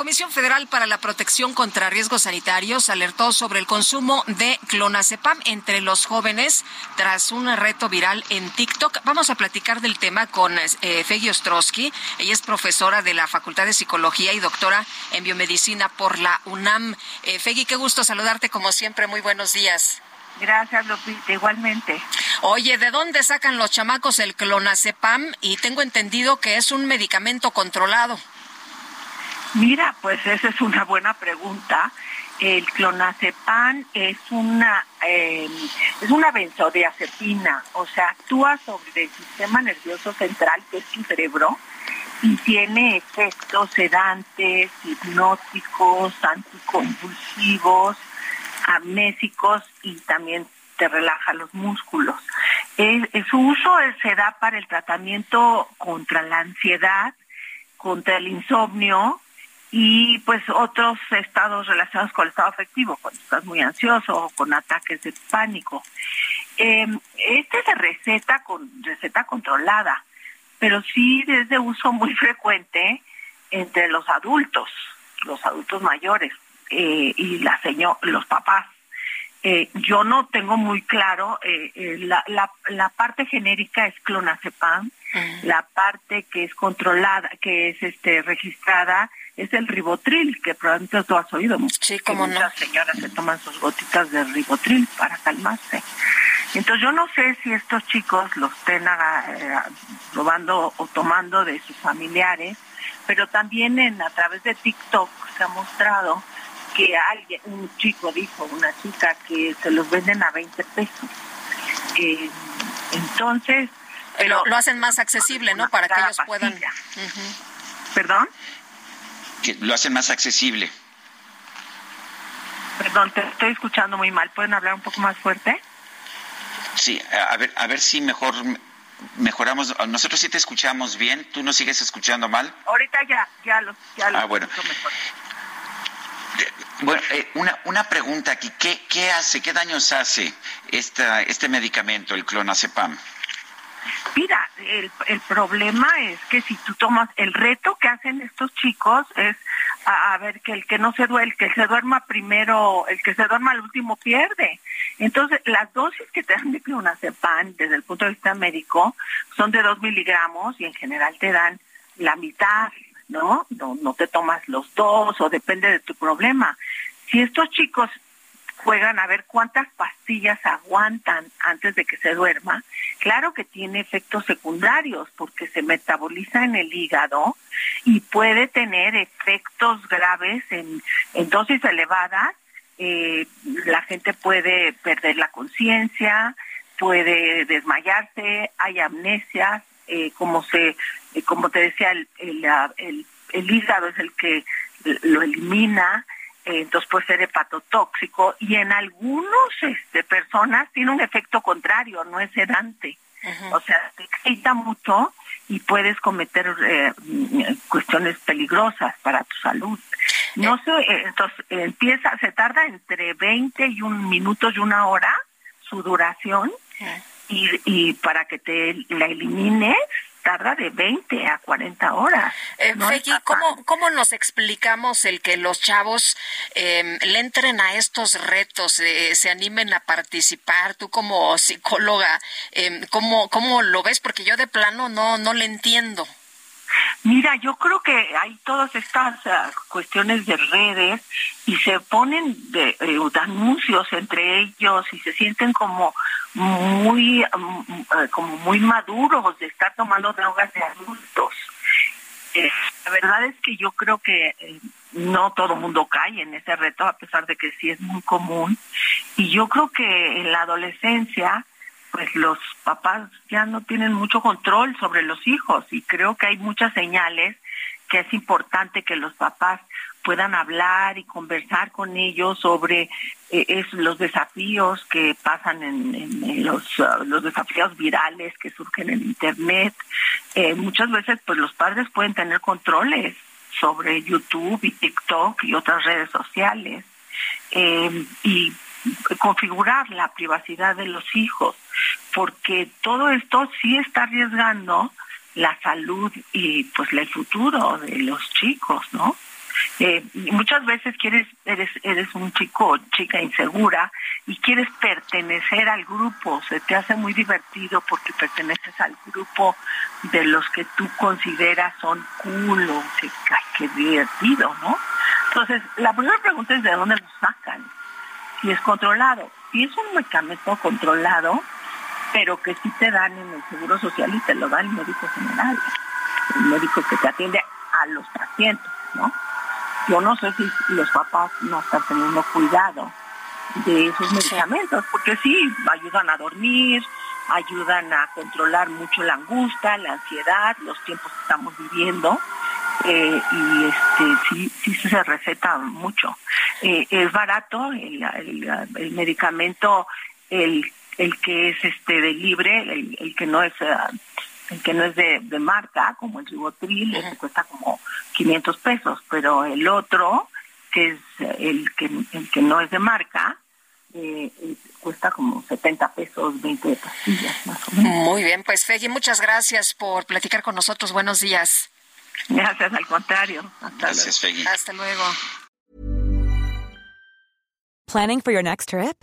Comisión Federal para la Protección contra Riesgos Sanitarios alertó sobre el consumo de clonazepam entre los jóvenes tras un reto viral en TikTok. Vamos a platicar del tema con eh, Feggy Ostrowski. Ella es profesora de la Facultad de Psicología y doctora en biomedicina por la UNAM. Eh, Feggy, qué gusto saludarte como siempre. Muy buenos días. Gracias, Lupita, igualmente. Oye, ¿de dónde sacan los chamacos el clonazepam? Y tengo entendido que es un medicamento controlado. Mira, pues esa es una buena pregunta. El clonazepam es una em, es una benzodiazepina, o sea, actúa sobre el sistema nervioso central, que es tu cerebro, y tiene efectos sedantes, hipnóticos, anticonvulsivos, amnésicos y también te relaja los músculos. su uso se da para el tratamiento contra la ansiedad, contra el insomnio y pues otros estados relacionados con el estado afectivo, cuando estás muy ansioso o con ataques de pánico. Em, este se receta con receta controlada, pero sí es de uso muy frecuente entre los adultos, los adultos mayores eh, y la señor, los papás. Eh, yo no tengo muy claro, eh, la, la, la, parte genérica es clonazepam, la parte que es controlada, que es este registrada, es el ribotril, que probablemente tú has oído. Sí, como no. Muchas señoras se toman sus gotitas de ribotril para calmarse. Entonces yo no sé si estos chicos los estén probando o tomando de sus familiares, pero también en a través de TikTok se ha mostrado que alguien, un chico dijo, una chica, que se los venden a 20 pesos. Eh, entonces... Pero lo, hacen más accesible, ¿no? Para que ellos puedan... ¿Perdón? Que lo hacen más accesible. Perdón, te estoy escuchando muy mal. ¿Pueden hablar un poco más fuerte? Sí, a ver, a ver si mejor mejoramos. Nosotros sí te escuchamos bien. ¿Tú nos sigues escuchando mal? Ahorita ya, ya lo, ya ah, bueno. mejor. Bueno, eh, una, una pregunta aquí. ¿Qué, ¿Qué hace, qué daños hace esta, este medicamento, el clonazepam? Mira, el, el problema es que si tú tomas, el reto que hacen estos chicos es a, ver que el que no se duerme, que se duerma primero, el que se duerma al último pierde. Entonces, las dosis que te dan de clonazepam desde el punto de vista médico son de dos miligramos y en general te dan la mitad ¿no? No, no te tomas los dos o depende de tu problema. Si estos chicos juegan a ver cuántas pastillas aguantan antes de que se duerma, claro que tiene efectos secundarios porque se metaboliza en el hígado y puede tener efectos graves en, dosis elevadas. Eh, la gente puede perder la conciencia, puede desmayarse, hay amnesias, eh, como se eh, como te decía, el, el, hígado es el que lo elimina, entonces puede ser hepatotóxico y en algunos este, personas tiene un efecto contrario, no es sedante. O sea, te excita mucho y puedes cometer eh, cuestiones peligrosas para tu salud. No sé, entonces empieza, se tarda entre 20 y un minutos y una hora su duración y, y para que te la elimines tarda de 20 a 40 horas. Eh, ¿cómo, ¿cómo nos explicamos el que los chavos eh, le entren a estos retos, eh, se animen a participar? Tú como psicóloga, eh, ¿cómo, ¿cómo lo ves? Porque yo de plano no, no le entiendo. Mira, yo creo que hay todas estas ah, cuestiones de redes y se ponen de, eh, anuncios entre ellos y se sienten como muy mm, eh, como muy maduros de estar tomando drogas de adultos. Eh, la verdad es que yo creo que no todo mundo cae en ese reto, a pesar de que sí es muy común. Y yo creo que en la adolescencia pues los papás ya no tienen mucho control sobre los hijos y creo que hay muchas señales que es importante que los papás puedan hablar y conversar con ellos sobre eh, los desafíos que pasan en, los, uh, los desafíos virales que surgen en internet. Eh, muchas veces pues los padres pueden tener controles sobre YouTube y TikTok y otras redes sociales eh, y configurar la privacidad de los hijos, porque todo esto sí está arriesgando la salud y pues el futuro de los chicos, ¿no? Eh, muchas veces quieres, eres, eres un chico chica insegura y quieres pertenecer al grupo, se te hace muy divertido porque perteneces al grupo de los que tú consideras son cool o que, divertido, ¿no? Entonces, la primera pregunta es de dónde lo sacan, si es controlado. Si es un medicamento controlado, pero que sí te dan en el Seguro Social y te lo da el médico general, el médico que te atiende a los pacientes, ¿no? Yo no sé si los papás no están teniendo cuidado de esos medicamentos, porque sí, ayudan a dormir, ayudan a controlar mucho la angustia, la ansiedad, los tiempos que estamos viviendo, eh, y este sí, sí se receta mucho. Eh, es barato el, el, medicamento, el, el que es este de libre, el, que no es eh, el que no es de, marca, como el ribotril, ese cuesta como 500 pesos, pero el otro, que es el que, el que no es de marca, eh, cuesta como 70 pesos, 20 pastillas más o menos. Muy bien, pues Feggy, muchas gracias por platicar con nosotros. Buenos días. Gracias, al contrario. Hasta gracias, luego. Feggy. Hasta luego. Planning for your next trip?